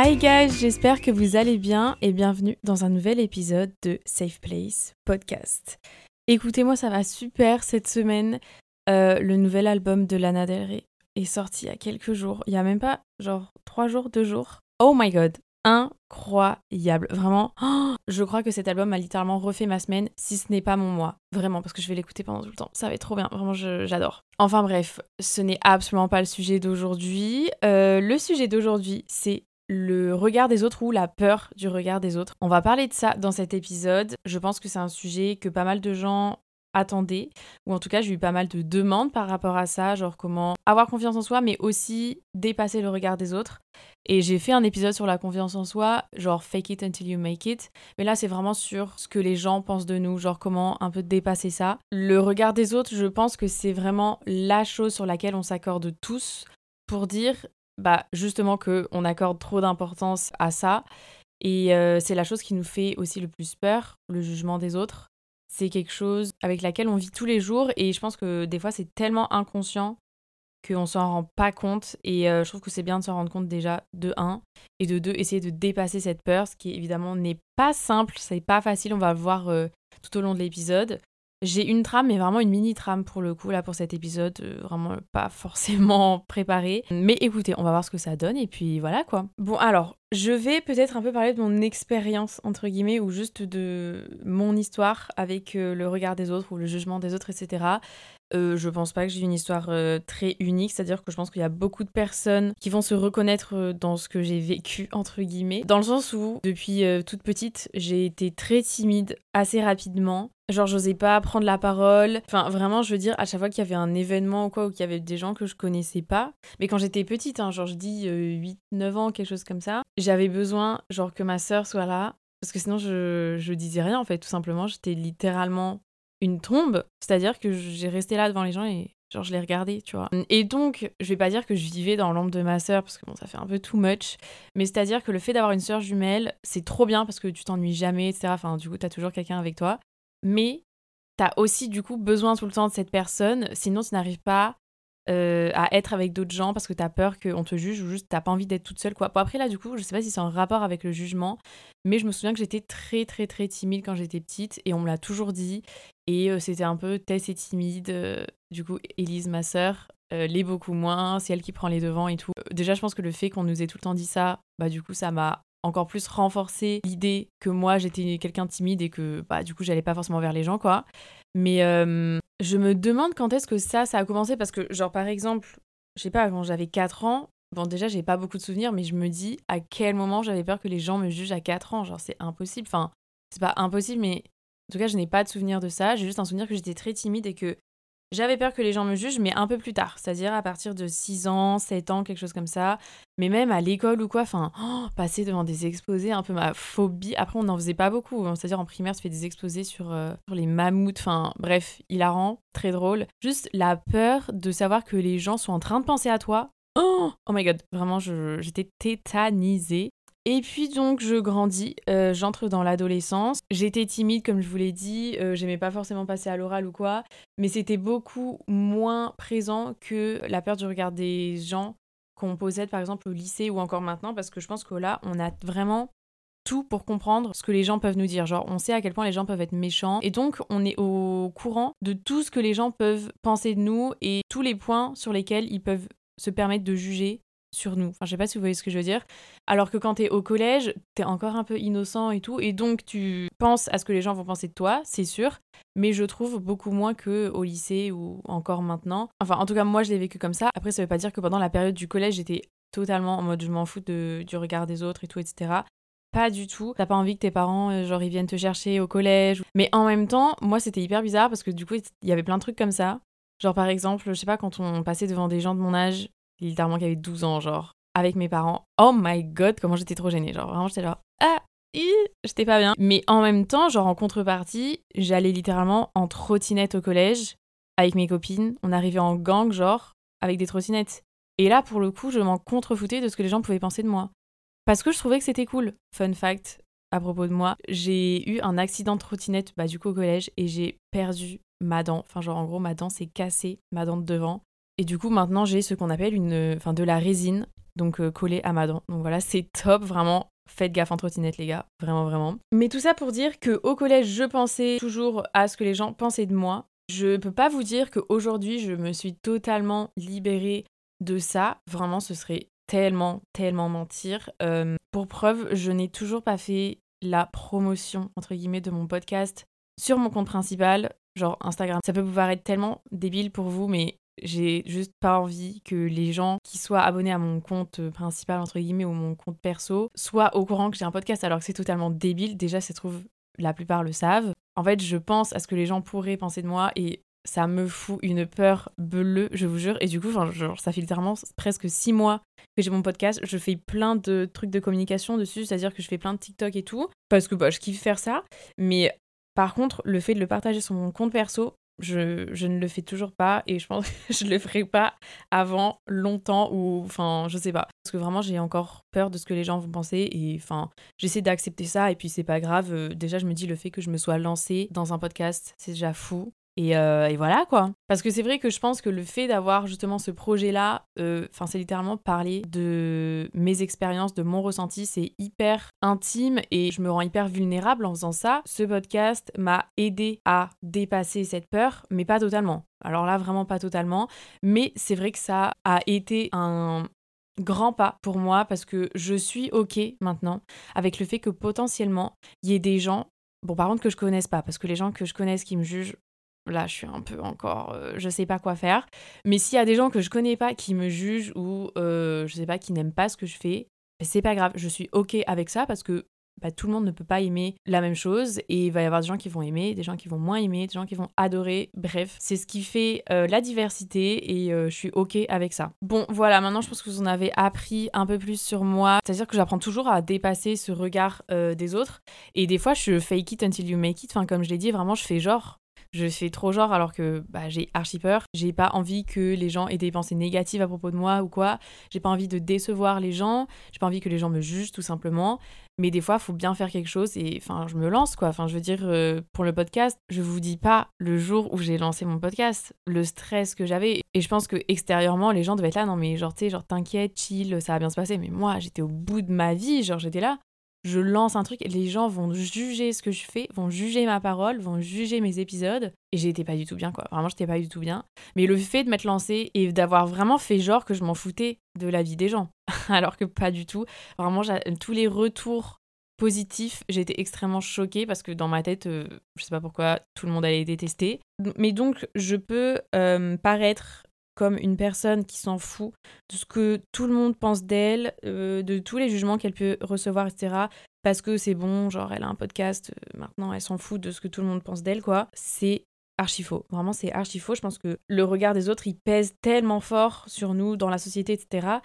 Hi guys, j'espère que vous allez bien et bienvenue dans un nouvel épisode de Safe Place Podcast. Écoutez-moi, ça va super cette semaine. Euh, le nouvel album de Lana Del Rey est sorti il y a quelques jours. Il y a même pas, genre, trois jours, deux jours. Oh my god, incroyable. Vraiment, oh, je crois que cet album a littéralement refait ma semaine, si ce n'est pas mon mois. Vraiment, parce que je vais l'écouter pendant tout le temps. Ça va être trop bien. Vraiment, j'adore. Enfin bref, ce n'est absolument pas le sujet d'aujourd'hui. Euh, le sujet d'aujourd'hui, c'est le regard des autres ou la peur du regard des autres. On va parler de ça dans cet épisode. Je pense que c'est un sujet que pas mal de gens attendaient, ou en tout cas j'ai eu pas mal de demandes par rapport à ça, genre comment avoir confiance en soi, mais aussi dépasser le regard des autres. Et j'ai fait un épisode sur la confiance en soi, genre fake it until you make it. Mais là, c'est vraiment sur ce que les gens pensent de nous, genre comment un peu dépasser ça. Le regard des autres, je pense que c'est vraiment la chose sur laquelle on s'accorde tous pour dire bah justement qu'on accorde trop d'importance à ça. Et euh, c'est la chose qui nous fait aussi le plus peur, le jugement des autres. C'est quelque chose avec laquelle on vit tous les jours et je pense que des fois c'est tellement inconscient qu'on s'en rend pas compte et euh, je trouve que c'est bien de s'en rendre compte déjà de un et de deux essayer de dépasser cette peur ce qui évidemment n'est pas simple c'est pas facile on va le voir euh, tout au long de l'épisode j'ai une trame, mais vraiment une mini trame pour le coup, là, pour cet épisode. Euh, vraiment pas forcément préparé. Mais écoutez, on va voir ce que ça donne, et puis voilà quoi. Bon, alors, je vais peut-être un peu parler de mon expérience, entre guillemets, ou juste de mon histoire avec euh, le regard des autres, ou le jugement des autres, etc. Euh, je pense pas que j'ai une histoire euh, très unique, c'est-à-dire que je pense qu'il y a beaucoup de personnes qui vont se reconnaître euh, dans ce que j'ai vécu, entre guillemets, dans le sens où, depuis toute petite, j'ai été très timide assez rapidement. Genre, j'osais pas prendre la parole. Enfin, vraiment, je veux dire, à chaque fois qu'il y avait un événement ou quoi, ou qu'il y avait des gens que je connaissais pas, mais quand j'étais petite, hein, genre, je dis 8-9 ans, quelque chose comme ça, j'avais besoin, genre, que ma sœur soit là, parce que sinon, je, je disais rien, en fait, tout simplement. J'étais littéralement une tombe, c'est-à-dire que j'ai resté là devant les gens et genre je les regardais, tu vois. Et donc, je vais pas dire que je vivais dans l'ombre de ma sœur parce que bon, ça fait un peu too much, mais c'est-à-dire que le fait d'avoir une sœur jumelle, c'est trop bien parce que tu t'ennuies jamais, etc. Enfin, du coup, t'as toujours quelqu'un avec toi, mais t'as aussi du coup besoin tout le temps de cette personne, sinon tu n'arrives pas euh, à être avec d'autres gens parce que t'as peur qu'on te juge ou juste t'as pas envie d'être toute seule quoi. Après là du coup je sais pas si c'est en rapport avec le jugement mais je me souviens que j'étais très très très timide quand j'étais petite et on me l'a toujours dit et euh, c'était un peu Tess et timide. Euh, du coup Elise ma sœur l'est beaucoup moins, c'est elle qui prend les devants et tout. Déjà je pense que le fait qu'on nous ait tout le temps dit ça bah du coup ça m'a encore plus renforcé l'idée que moi j'étais quelqu'un de timide et que bah du coup j'allais pas forcément vers les gens quoi. Mais je me demande quand est-ce que ça, ça a commencé parce que, genre, par exemple, je sais pas, quand j'avais 4 ans, bon, déjà, j'ai pas beaucoup de souvenirs, mais je me dis à quel moment j'avais peur que les gens me jugent à 4 ans. Genre, c'est impossible. Enfin, c'est pas impossible, mais en tout cas, je n'ai pas de souvenir de ça. J'ai juste un souvenir que j'étais très timide et que j'avais peur que les gens me jugent, mais un peu plus tard, c'est-à-dire à partir de 6 ans, 7 ans, quelque chose comme ça. Mais même à l'école ou quoi, enfin, oh, passer devant des exposés, un peu ma phobie. Après, on n'en faisait pas beaucoup, c'est-à-dire en primaire, tu fais des exposés sur, euh, sur les mammouths, enfin, bref, hilarant, très drôle. Juste la peur de savoir que les gens sont en train de penser à toi. Oh, oh my god, vraiment, j'étais tétanisée. Et puis donc je grandis, euh, j'entre dans l'adolescence. J'étais timide comme je vous l'ai dit, euh, j'aimais pas forcément passer à l'oral ou quoi, mais c'était beaucoup moins présent que la peur du regard des gens qu'on possède par exemple au lycée ou encore maintenant parce que je pense que là on a vraiment tout pour comprendre ce que les gens peuvent nous dire. Genre, on sait à quel point les gens peuvent être méchants. Et donc, on est au courant de tout ce que les gens peuvent penser de nous et tous les points sur lesquels ils peuvent se permettre de juger sur nous. Enfin, je sais pas si vous voyez ce que je veux dire. Alors que quand t'es au collège, t'es encore un peu innocent et tout, et donc tu penses à ce que les gens vont penser de toi, c'est sûr, mais je trouve beaucoup moins que au lycée ou encore maintenant. Enfin, en tout cas, moi, je l'ai vécu comme ça. Après, ça veut pas dire que pendant la période du collège, j'étais totalement en mode je m'en fous de, du regard des autres et tout, etc. Pas du tout. T'as pas envie que tes parents, euh, genre, ils viennent te chercher au collège. Mais en même temps, moi, c'était hyper bizarre parce que du coup, il y avait plein de trucs comme ça. Genre, par exemple, je sais pas, quand on passait devant des gens de mon âge, littéralement qui avaient 12 ans, genre, avec mes parents. Oh my god, comment j'étais trop gênée. Genre, vraiment, j'étais là, ah, j'étais pas bien. Mais en même temps, genre, en contrepartie, j'allais littéralement en trottinette au collège avec mes copines. On arrivait en gang, genre, avec des trottinettes. Et là, pour le coup, je m'en contrefoutais de ce que les gens pouvaient penser de moi. Parce que je trouvais que c'était cool. Fun fact à propos de moi, j'ai eu un accident de trottinette, bah, du coup, au collège, et j'ai perdu ma dent. Enfin, genre, en gros, ma dent s'est cassée, ma dent de devant. Et du coup, maintenant, j'ai ce qu'on appelle une, enfin, de la résine, donc euh, collée à ma dent. Donc voilà, c'est top, vraiment. Faites gaffe en trottinette, les gars, vraiment, vraiment. Mais tout ça pour dire que au collège, je pensais toujours à ce que les gens pensaient de moi. Je peux pas vous dire qu'aujourd'hui, je me suis totalement libérée de ça. Vraiment, ce serait tellement, tellement mentir. Euh, pour preuve, je n'ai toujours pas fait la promotion, entre guillemets, de mon podcast sur mon compte principal, genre Instagram. Ça peut vous paraître tellement débile pour vous, mais j'ai juste pas envie que les gens qui soient abonnés à mon compte principal, entre guillemets, ou mon compte perso, soient au courant que j'ai un podcast alors que c'est totalement débile. Déjà, ça se trouve, la plupart le savent. En fait, je pense à ce que les gens pourraient penser de moi et ça me fout une peur bleue, je vous jure. Et du coup, genre, ça fait littéralement presque six mois que j'ai mon podcast. Je fais plein de trucs de communication dessus, c'est-à-dire que je fais plein de TikTok et tout, parce que bah, je kiffe faire ça. Mais par contre, le fait de le partager sur mon compte perso, je, ne le fais toujours pas et je pense que je le ferai pas avant longtemps ou enfin je sais pas. Parce que vraiment j'ai encore peur de ce que les gens vont penser et enfin j'essaie d'accepter ça et puis c'est pas grave. Euh, déjà je me dis le fait que je me sois lancée dans un podcast c'est déjà fou euh, et, voilà quoi. Parce que c'est vrai que je pense que le fait d'avoir justement ce projet-là, euh, enfin c'est littéralement parler de mes expériences, de mon ressenti, c'est hyper intime et je me rends hyper vulnérable en faisant ça. Ce podcast m'a aidé à dépasser cette peur, mais pas totalement. Alors là, vraiment pas totalement. Mais c'est vrai que ça a été un, grand pas pour moi parce que je suis ok maintenant avec le fait que potentiellement il y ait des gens Bon, par contre, que je connaisse pas, parce que les gens que je connaisse qui me jugent, Là, je suis un peu encore, euh, je sais pas quoi faire. Mais s'il y a des gens que je connais pas qui me jugent ou euh, je sais pas qui n'aiment pas ce que je fais, c'est pas grave. Je suis ok avec ça parce que bah, tout le monde ne peut pas aimer la même chose et il va y avoir des gens qui vont aimer, des gens qui vont moins aimer, des gens qui vont adorer. Bref, c'est ce qui fait euh, la diversité et je suis ok avec ça. Bon, voilà, maintenant je pense que vous en avez appris un peu plus sur moi. C'est-à-dire que j'apprends toujours à dépasser ce regard des autres et des fois je fake it until you make it. Enfin, comme je l'ai dit, vraiment je fais genre je fais trop genre alors que bah, j'ai archi peur. J'ai pas envie que les gens aient des pensées négatives à propos de moi ou quoi. J'ai pas envie de décevoir les gens. J'ai pas envie que les gens me jugent tout simplement. Mais des fois, faut bien faire quelque chose et enfin, je me lance quoi. Enfin, je veux dire, euh, pour le podcast, je vous dis pas le jour où j'ai lancé mon podcast, le stress que j'avais. Et je pense que extérieurement, les gens devaient être là, non mais genre, tu genre, t'inquiète, chill, ça va bien se passer. Mais moi, j'étais au bout de ma vie, genre, j'étais là je lance un truc, et les gens vont juger ce que je fais, vont juger ma parole, vont juger mes épisodes. Et j'étais pas du tout bien, quoi. Vraiment, j'étais pas du tout bien. Mais le fait de m'être lancée et d'avoir vraiment fait genre que je m'en foutais de la vie des gens, alors que pas du tout. Vraiment, tous les retours positifs, j'étais extrêmement choquée parce que dans ma tête, euh, je sais pas pourquoi, tout le monde allait détester. Mais donc, je peux euh, paraître comme une personne qui s'en fout de ce que tout le monde pense d'elle, euh, de tous les jugements qu'elle peut recevoir, etc. Parce que c'est bon, genre elle a un podcast, euh, maintenant elle s'en fout de ce que tout le monde pense d'elle, quoi. C'est archi faux. Vraiment, c'est archi faux. Je pense que le regard des autres, il pèse tellement fort sur nous, dans la société, etc.,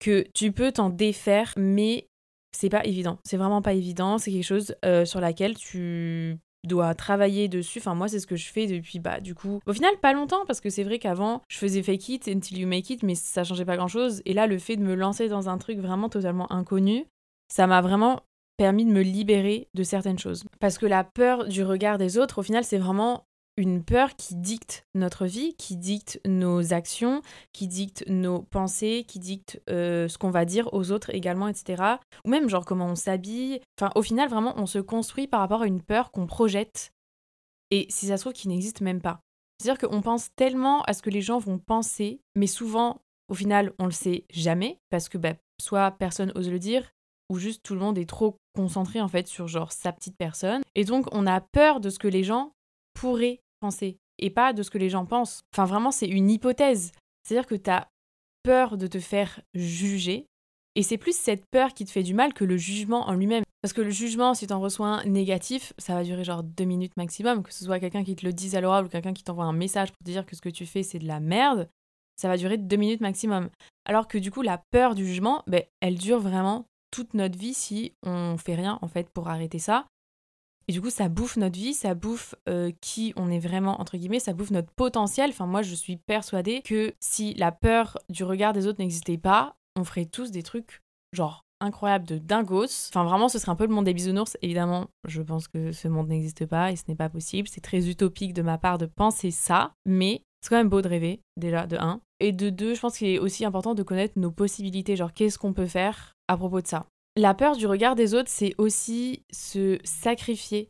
que tu peux t'en défaire, mais c'est pas évident. C'est vraiment pas évident. C'est quelque chose euh, sur laquelle tu dois travailler dessus. Enfin, moi, c'est ce que je fais depuis, bah, du coup, au final, pas longtemps, parce que c'est vrai qu'avant, je faisais fake it until you make it, mais ça changeait pas grand chose. Et là, le fait de me lancer dans un truc vraiment totalement inconnu, ça m'a vraiment permis de me libérer de certaines choses. Parce que la peur du regard des autres, au final, c'est vraiment une peur qui dicte notre vie, qui dicte nos actions, qui dicte nos pensées, qui dicte euh, ce qu'on va dire aux autres également, etc. Ou même genre comment on s'habille. Enfin, au final, vraiment, on se construit par rapport à une peur qu'on projette et si ça se trouve qui n'existe même pas. C'est-à-dire qu'on pense tellement à ce que les gens vont penser, mais souvent, au final, on le sait jamais parce que bah, soit personne ose le dire, ou juste tout le monde est trop concentré en fait sur genre sa petite personne. Et donc on a peur de ce que les gens pourraient penser et pas de ce que les gens pensent. Enfin vraiment c'est une hypothèse. C'est-à-dire que tu as peur de te faire juger et c'est plus cette peur qui te fait du mal que le jugement en lui-même. Parce que le jugement, si tu en reçois un négatif, ça va durer genre deux minutes maximum, que ce soit quelqu'un qui te le dise à l'oral ou quelqu'un qui t'envoie un message pour te dire que ce que tu fais c'est de la merde, ça va durer deux minutes maximum. Alors que du coup, la peur du jugement, ben, elle dure vraiment toute notre vie si on fait rien en fait pour arrêter ça. Et du coup, ça bouffe notre vie, ça bouffe euh, qui on est vraiment, entre guillemets, ça bouffe notre potentiel. Enfin, moi, je suis persuadée que si la peur du regard des autres n'existait pas, on ferait tous des trucs genre incroyables de dingos. Enfin, vraiment, ce serait un peu le monde des bisounours. Évidemment, je pense que ce monde n'existe pas et ce n'est pas possible. C'est très utopique de ma part de penser ça, mais c'est quand même beau de rêver, déjà, de un. Et de deux, je pense qu'il est aussi important de connaître nos possibilités, genre qu'est-ce qu'on peut faire à propos de ça? La peur du regard des autres, c'est aussi se sacrifier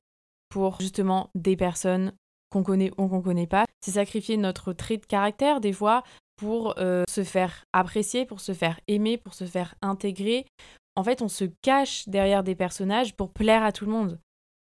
pour justement des personnes qu'on connaît ou qu'on connaît pas. C'est sacrifier notre trait de caractère des fois pour euh, se faire apprécier, pour se faire aimer, pour se faire intégrer. En fait, on se cache derrière des personnages pour plaire à tout le monde.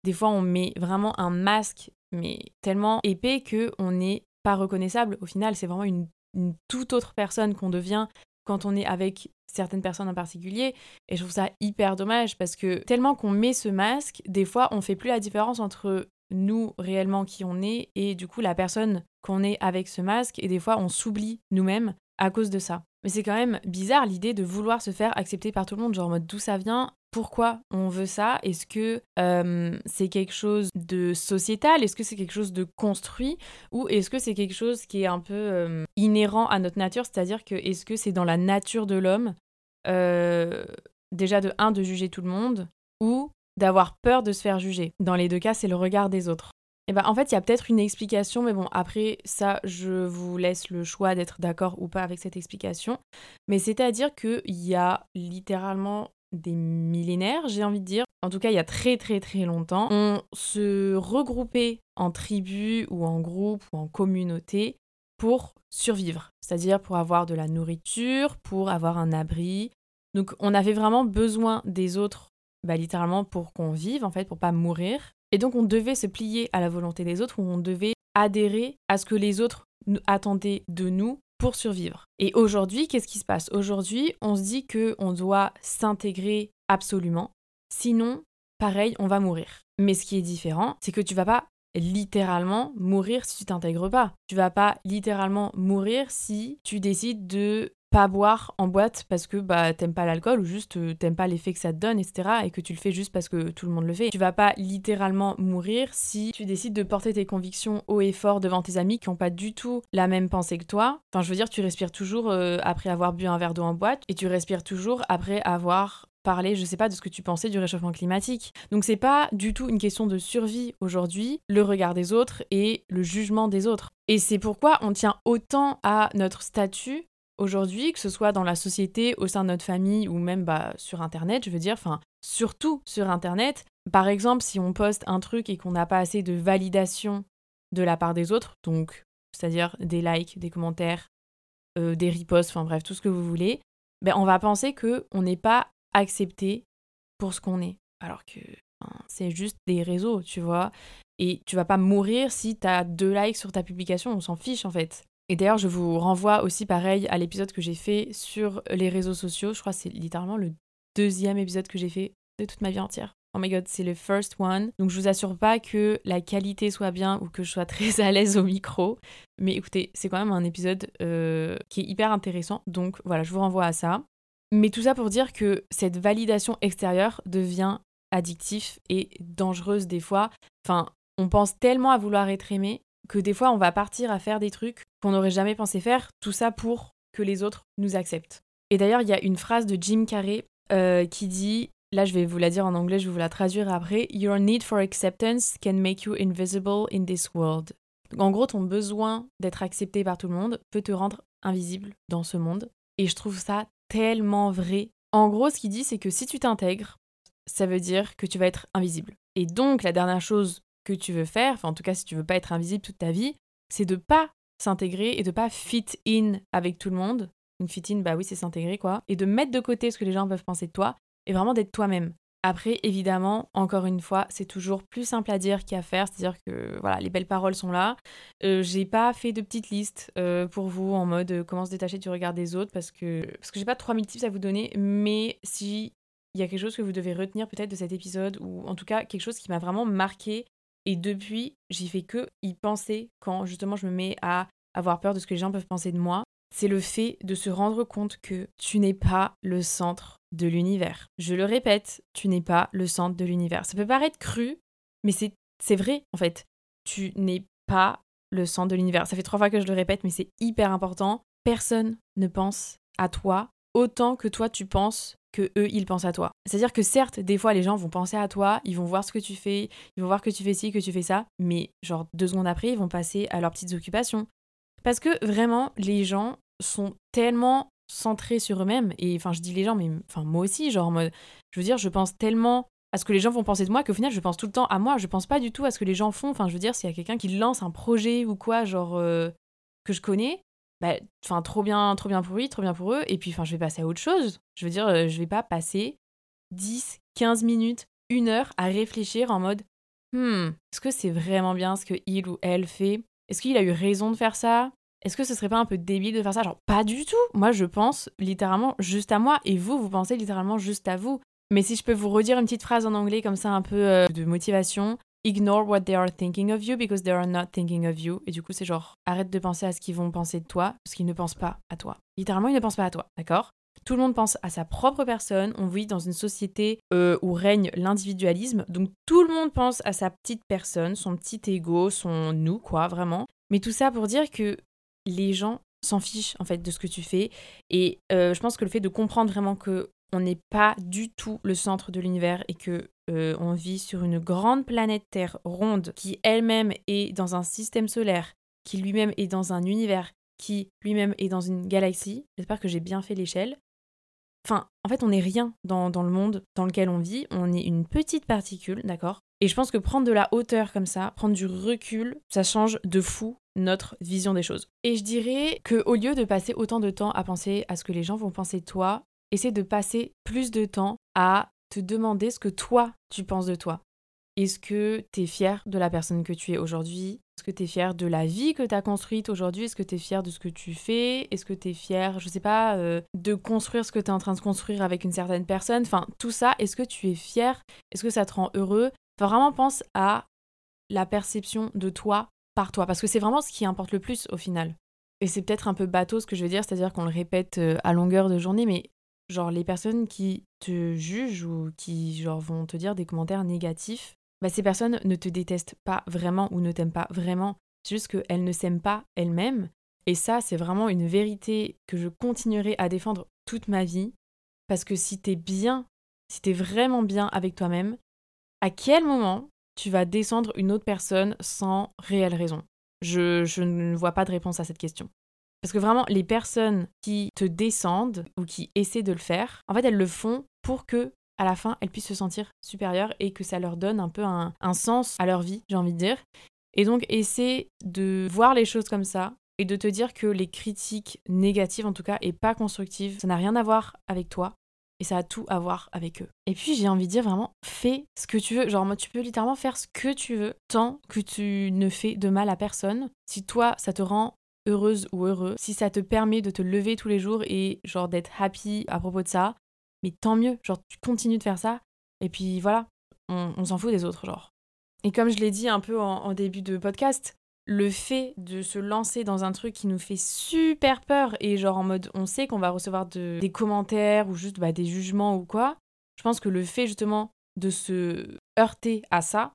Des fois, on met vraiment un masque, mais tellement épais que on n'est pas reconnaissable. Au final, c'est vraiment une, une toute autre personne qu'on devient quand on est avec certaines personnes en particulier. Et je trouve ça hyper dommage parce que tellement qu'on met ce masque, des fois on fait plus la différence entre nous réellement qui on est et du coup la personne qu'on est avec ce masque et des fois on s'oublie nous-mêmes à cause de ça. Mais c'est quand même bizarre l'idée de vouloir se faire accepter par tout le monde, genre en mode d'où ça vient, pourquoi on veut ça? Est-ce que euh, c'est quelque chose de sociétal? Est-ce que c'est quelque chose de construit? Ou est-ce que c'est quelque chose qui est un peu euh, inhérent à notre nature? C'est-à-dire que est-ce que c'est dans la nature de l'homme euh, déjà de un de juger tout le monde ou d'avoir peur de se faire juger? Dans les deux cas, c'est le regard des autres. Et eh ben, en fait, il y a peut-être une explication, mais bon, après, ça, je vous laisse le choix d'être d'accord ou pas avec cette explication. Mais c'est-à-dire qu'il y a littéralement des millénaires, j'ai envie de dire. En tout cas, il y a très très très longtemps, on se regroupait en tribus ou en groupes ou en communautés pour survivre, c'est-à-dire pour avoir de la nourriture, pour avoir un abri. Donc on avait vraiment besoin des autres, bah, littéralement pour qu'on vive en fait, pour pas mourir. Et donc on devait se plier à la volonté des autres, ou on devait adhérer à ce que les autres attendaient de nous pour survivre. Et aujourd'hui, qu'est-ce qui se passe? Aujourd'hui, on se dit que on doit s'intégrer absolument, sinon, pareil, on va mourir. Mais ce qui est différent, c'est que tu vas pas littéralement mourir si tu t'intègres pas. Tu vas pas littéralement mourir si tu décides de pas boire en boîte parce que bah t'aimes pas l'alcool ou juste euh, t'aimes pas l'effet que ça te donne, etc. et que tu le fais juste parce que tout le monde le fait. Tu vas pas littéralement mourir si tu décides de porter tes convictions haut et fort devant tes amis qui ont pas du tout la même pensée que toi. Enfin, je veux dire, tu respires toujours euh, après avoir bu un verre d'eau en boîte et tu respires toujours après avoir parlé, je sais pas, de ce que tu pensais du réchauffement climatique. Donc c'est pas du tout une question de survie aujourd'hui, le regard des autres et le jugement des autres. Et c'est pourquoi on tient autant à notre statut aujourd'hui, que ce soit dans la société, au sein de notre famille ou même bah, sur Internet, je veux dire, enfin, surtout sur Internet. Par exemple, si on poste un truc et qu'on n'a pas assez de validation de la part des autres, donc c'est-à-dire des likes, des commentaires, euh, des reposts, enfin bref, tout ce que vous voulez, ben, on va penser qu'on n'est pas accepté pour ce qu'on est. Alors que c'est juste des réseaux, tu vois. Et tu vas pas mourir si tu as deux likes sur ta publication, on s'en fiche en fait. Et d'ailleurs, je vous renvoie aussi pareil à l'épisode que j'ai fait sur les réseaux sociaux. Je crois que c'est littéralement le deuxième épisode que j'ai fait de toute ma vie entière. Oh my god, c'est le first one. Donc je vous assure pas que la qualité soit bien ou que je sois très à l'aise au micro. Mais écoutez, c'est quand même un épisode euh, qui est hyper intéressant. Donc voilà, je vous renvoie à ça. Mais tout ça pour dire que cette validation extérieure devient addictif et dangereuse des fois. Enfin, on pense tellement à vouloir être aimé que des fois on va partir à faire des trucs qu'on n'aurait jamais pensé faire, tout ça pour que les autres nous acceptent. Et d'ailleurs, il y a une phrase de Jim Carrey euh, qui dit là je vais vous la dire en anglais, je vais vous la traduire après. Your need for acceptance can make you invisible in this world. En gros, ton besoin d'être accepté par tout le monde peut te rendre invisible dans ce monde. Et je trouve ça tellement vrai. En gros, ce qu'il dit, c'est que si tu t'intègres, ça veut dire que tu vas être invisible. Et donc, la dernière chose que tu veux faire, enfin en tout cas si tu veux pas être invisible toute ta vie, c'est de pas s'intégrer et de pas fit in avec tout le monde. Une fit in, bah oui, c'est s'intégrer quoi. Et de mettre de côté ce que les gens peuvent penser de toi et vraiment d'être toi-même. Après, évidemment, encore une fois, c'est toujours plus simple à dire qu'à faire. C'est-à-dire que voilà, les belles paroles sont là. Euh, j'ai pas fait de petite liste euh, pour vous en mode euh, comment se détacher du regard des autres parce que parce que j'ai pas 3000 tips à vous donner. Mais si il y a quelque chose que vous devez retenir peut-être de cet épisode ou en tout cas quelque chose qui m'a vraiment marqué et depuis, j'y fais que y penser quand justement je me mets à avoir peur de ce que les gens peuvent penser de moi. C'est le fait de se rendre compte que tu n'es pas le centre de l'univers. Je le répète, tu n'es pas le centre de l'univers. Ça peut paraître cru, mais c'est vrai en fait. Tu n'es pas le centre de l'univers. Ça fait trois fois que je le répète, mais c'est hyper important. Personne ne pense à toi autant que toi tu penses eux ils pensent à toi. C'est-à-dire que certes, des fois les gens vont penser à toi, ils vont voir ce que tu fais, ils vont voir que tu fais ci, que tu fais ça, mais genre deux secondes après, ils vont passer à leurs petites occupations. Parce que vraiment, les gens sont tellement centrés sur eux-mêmes, et enfin je dis les gens, mais enfin moi aussi, genre mode, je veux dire, je pense tellement à ce que les gens vont penser de moi qu'au final je pense tout le temps à moi, je pense pas du tout à ce que les gens font, enfin je veux dire, s'il y a quelqu'un qui lance un projet ou quoi, genre euh, que je connais, bah, enfin, trop bien, trop bien pour lui, trop bien pour eux. Et puis, enfin, je vais passer à autre chose. Je veux dire, euh, je vais pas passer 10, 15 minutes, une heure à réfléchir en mode, hmm, est-ce que c'est vraiment bien ce que il ou elle fait? Est-ce qu'il a eu raison de faire ça? Est-ce que ce serait pas un peu débile de faire ça? Genre, pas du tout. Moi, je pense littéralement juste à moi. Et vous, vous pensez littéralement juste à vous. Mais si je peux vous redire une petite phrase en anglais comme ça, un peu euh, de motivation, ignore what they are thinking of you because they are not thinking of you. Et du coup, c'est genre, arrête de penser à ce qu'ils vont penser de toi parce qu'ils ne pensent pas à toi. Littéralement, ils ne pensent pas à toi, d'accord? Tout le monde pense à sa propre personne. On vit dans une société euh, où règne l'individualisme. Donc tout le monde pense à sa petite personne, son petit ego, son nous, quoi, vraiment. Mais tout ça pour dire que les gens s'en fichent en fait de ce que tu fais. Et euh, je pense que le fait de comprendre vraiment que on n'est pas du tout le centre de l'univers et que euh, on vit sur une grande planète Terre ronde qui elle-même est dans un système solaire, qui lui-même est dans un univers, qui lui-même est dans une galaxie. J'espère que j'ai bien fait l'échelle. Enfin, en fait, on n'est rien dans, le monde dans lequel on vit. On est une petite particule, d'accord? Et je pense que prendre de la hauteur comme ça, prendre du recul, ça change de fou notre vision des choses. Et je dirais que au lieu de passer autant de temps à penser à ce que les gens vont penser toi, essaie de passer plus de temps à te demander ce que toi, tu penses de toi. Est-ce que tu es fier de la personne que tu es aujourd'hui? Est-ce que tu es fier de la vie que tu as construite aujourd'hui? Est-ce que tu es fier de ce que tu fais? Est-ce que tu es fier, je sais pas, euh, de construire ce que tu es en train de construire avec une certaine personne? Enfin, tout ça, est-ce que tu es fier Est-ce que ça te rend heureux? Enfin, Vraiment pense à la perception de toi par toi, parce que c'est vraiment ce qui importe le plus au final. Et c'est peut-être un peu bateau ce que je veux dire, c'est-à-dire qu'on le répète euh, à longueur de journée, mais genre les personnes qui te jugent ou qui genre vont te dire des commentaires négatifs, bah ces personnes ne te détestent pas vraiment ou ne t'aiment pas vraiment, c'est juste qu'elles ne s'aiment pas elles-mêmes. Et ça, c'est vraiment une vérité que je continuerai à défendre toute ma vie, parce que si t'es bien, si t'es vraiment bien avec toi-même, à quel moment tu vas descendre une autre personne sans réelle raison? Je, je ne vois pas de réponse à cette question. Parce que vraiment, les personnes qui te descendent ou qui essaient de le faire, en fait, elles le font pour que à la fin, elles puissent se sentir supérieures et que ça leur donne un peu un, sens à leur vie, j'ai envie de dire. Et donc, essaie de voir les choses comme ça et de te dire que les critiques négatives, en tout cas, et pas constructives, ça n'a rien à voir avec toi et ça a tout à voir avec eux. Et puis, j'ai envie de dire vraiment, fais ce que tu veux. Genre, moi, tu peux littéralement faire ce que tu veux tant que tu ne fais de mal à personne. Si toi, ça te rend heureuse ou heureux, si ça te permet de te lever tous les jours et genre d'être happy à propos de ça, mais tant mieux, genre tu continues de faire ça, et puis voilà, on, s'en fout des autres, genre. Et comme je l'ai dit un peu en, début de podcast, le fait de se lancer dans un truc qui nous fait super peur et genre en mode on sait qu'on va recevoir des commentaires ou juste bah, des jugements ou quoi, je pense que le fait justement de se heurter à ça,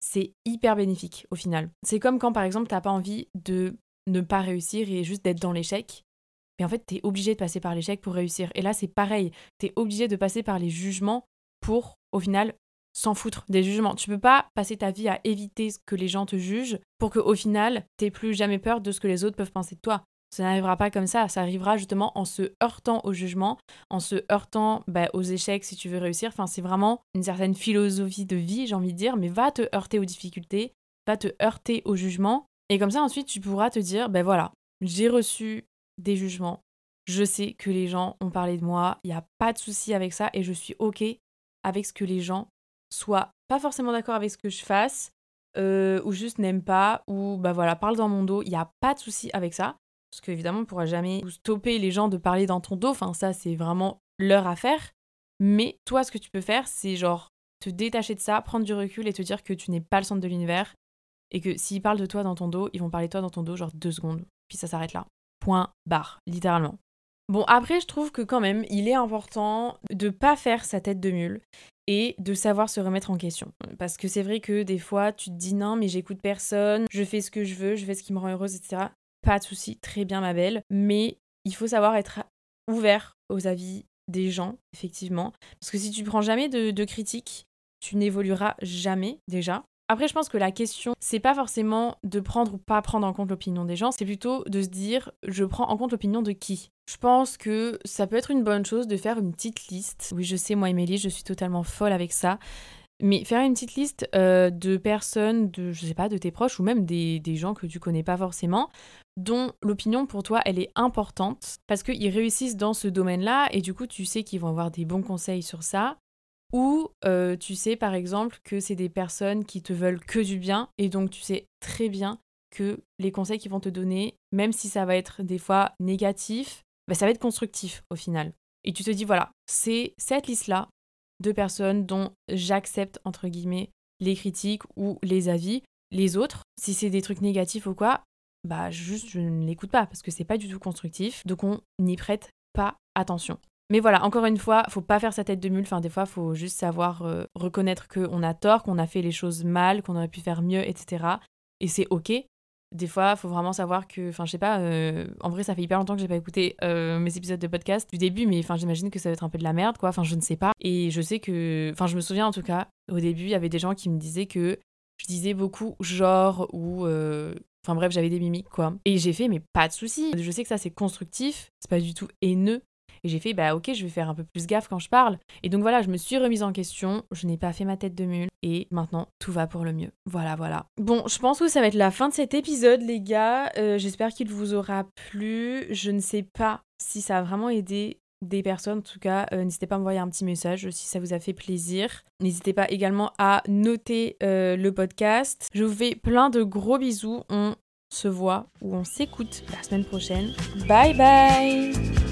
c'est hyper bénéfique au final. C'est comme quand par exemple t'as pas envie de ne pas réussir et juste d'être dans l'échec. Mais en fait, tu es obligé de passer par l'échec pour réussir. Et là, c'est pareil. Tu es obligé de passer par les jugements pour, au final, s'en foutre des jugements. Tu peux pas passer ta vie à éviter ce que les gens te jugent pour qu'au final, t'aies plus jamais peur de ce que les autres peuvent penser de toi. Ça n'arrivera pas comme ça, ça arrivera justement en se heurtant au jugement, en se heurtant bah, aux échecs si tu veux réussir. Enfin, c'est vraiment une certaine philosophie de vie, j'ai envie de dire, mais va te heurter aux difficultés, va te heurter au jugement, et comme ça ensuite tu pourras te dire, ben voilà, j'ai reçu des jugements, je sais que les gens ont parlé de moi, il n'y a pas de souci avec ça, et je suis ok avec ce que les gens soient pas forcément d'accord avec ce que je fasse, euh, ou juste n'aiment pas, ou bah voilà, parle dans mon dos, il n'y a pas de souci avec ça. Parce qu'évidemment, on ne pourra jamais stopper les gens de parler dans ton dos. Enfin, ça, c'est vraiment leur affaire. Mais toi, ce que tu peux faire, c'est genre te détacher de ça, prendre du recul et te dire que tu n'es pas le centre de l'univers. Et que s'ils parlent de toi dans ton dos, ils vont parler de toi dans ton dos genre deux secondes. Puis ça s'arrête là. Point barre, littéralement. Bon, après, je trouve que quand même, il est important de pas faire sa tête de mule et de savoir se remettre en question. Parce que c'est vrai que des fois, tu te dis non, mais j'écoute personne, je fais ce que je veux, je fais ce qui me rend heureuse, etc. Pas de souci, très bien ma belle. Mais il faut savoir être ouvert aux avis des gens, effectivement. Parce que si tu prends jamais de, critiques, tu n'évolueras jamais déjà. Après, je pense que la question, c'est pas forcément de prendre ou pas prendre en compte l'opinion des gens, c'est plutôt de se dire, je prends en compte l'opinion de qui? Je pense que ça peut être une bonne chose de faire une petite liste. Oui, je sais, moi, Émilie, je suis totalement folle avec ça. Mais faire une petite liste euh, de personnes, de, je sais pas, de tes proches ou même des, des gens que tu connais pas forcément, dont l'opinion pour toi elle est importante parce qu'ils réussissent dans ce domaine-là et du coup tu sais qu'ils vont avoir des bons conseils sur ça. Ou euh, tu sais par exemple que c'est des personnes qui te veulent que du bien et donc tu sais très bien que les conseils qu'ils vont te donner, même si ça va être des fois négatif, bah, ça va être constructif au final. Et tu te dis voilà, c'est cette liste-là de personnes dont j'accepte entre guillemets les critiques ou les avis. Les autres, si c'est des trucs négatifs ou quoi, bah juste je ne l'écoute pas parce que c'est pas du tout constructif. Donc on n'y prête pas attention. Mais voilà, encore une fois, faut pas faire sa tête de mule. Enfin, des fois, faut juste savoir euh, reconnaître qu'on a tort, qu'on a fait les choses mal, qu'on aurait pu faire mieux, etc. Et c'est ok. Des fois, faut vraiment savoir que, enfin, je sais pas. Euh, en vrai, ça fait hyper longtemps que j'ai pas écouté euh, mes épisodes de podcast du début, mais enfin, j'imagine que ça va être un peu de la merde, quoi. Enfin, je ne sais pas. Et je sais que, enfin, je me souviens en tout cas, au début, il y avait des gens qui me disaient que je disais beaucoup genre ou Enfin bref, j'avais des mimiques quoi. Et j'ai fait, mais pas de souci. Je sais que ça c'est constructif, c'est pas du tout haineux. Et j'ai fait, bah ok, je vais faire un peu plus gaffe quand je parle. Et donc voilà, je me suis remise en question, je n'ai pas fait ma tête de mule. Et maintenant, tout va pour le mieux. Voilà, voilà. Bon, je pense que ça va être la fin de cet épisode, les gars. Euh, j'espère qu'il vous aura plu. Je ne sais pas si ça a vraiment aidé des personnes. En tout cas, euh, n'hésitez pas à m'envoyer un petit message si ça vous a fait plaisir. N'hésitez pas également à noter euh, le podcast. Je vous fais plein de gros bisous. On se voit ou on s'écoute la semaine prochaine. Bye bye